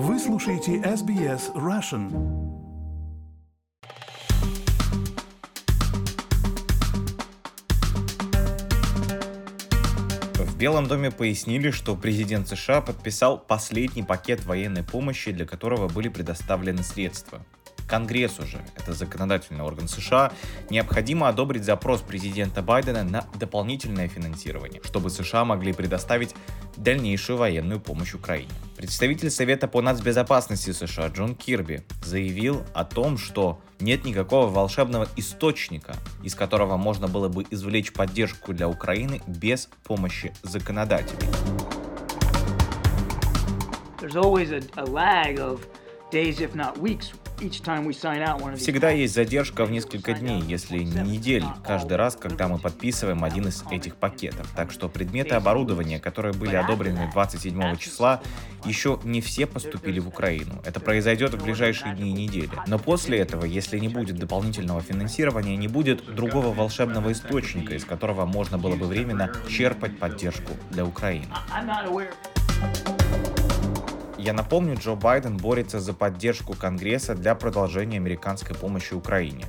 Вы слушаете SBS Russian. В Белом доме пояснили, что президент США подписал последний пакет военной помощи, для которого были предоставлены средства. Конгрессу же, это законодательный орган США, необходимо одобрить запрос президента Байдена на дополнительное финансирование, чтобы США могли предоставить дальнейшую военную помощь Украине. Представитель Совета по нацбезопасности США Джон Кирби заявил о том, что нет никакого волшебного источника, из которого можно было бы извлечь поддержку для Украины без помощи законодателей. There's always a, a lag of days, if not weeks, Всегда есть задержка в несколько дней, если не недель, каждый раз, когда мы подписываем один из этих пакетов. Так что предметы оборудования, которые были одобрены 27 числа, еще не все поступили в Украину. Это произойдет в ближайшие дни и недели. Но после этого, если не будет дополнительного финансирования, не будет другого волшебного источника, из которого можно было бы временно черпать поддержку для Украины. Я напомню, Джо Байден борется за поддержку Конгресса для продолжения американской помощи Украине.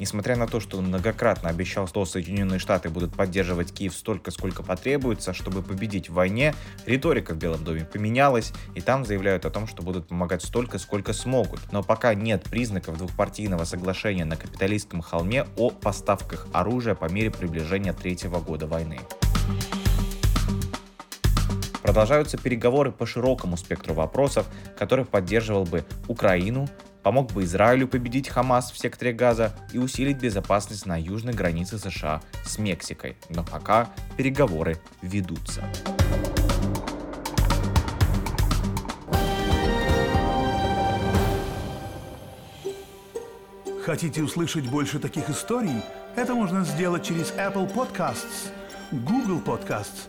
Несмотря на то, что он многократно обещал, что Соединенные Штаты будут поддерживать Киев столько, сколько потребуется, чтобы победить в войне, риторика в Белом доме поменялась, и там заявляют о том, что будут помогать столько, сколько смогут. Но пока нет признаков двухпартийного соглашения на капиталистском холме о поставках оружия по мере приближения третьего года войны. Продолжаются переговоры по широкому спектру вопросов, который поддерживал бы Украину, помог бы Израилю победить Хамас в секторе Газа и усилить безопасность на южной границе США с Мексикой. Но пока переговоры ведутся. Хотите услышать больше таких историй? Это можно сделать через Apple Podcasts, Google Podcasts,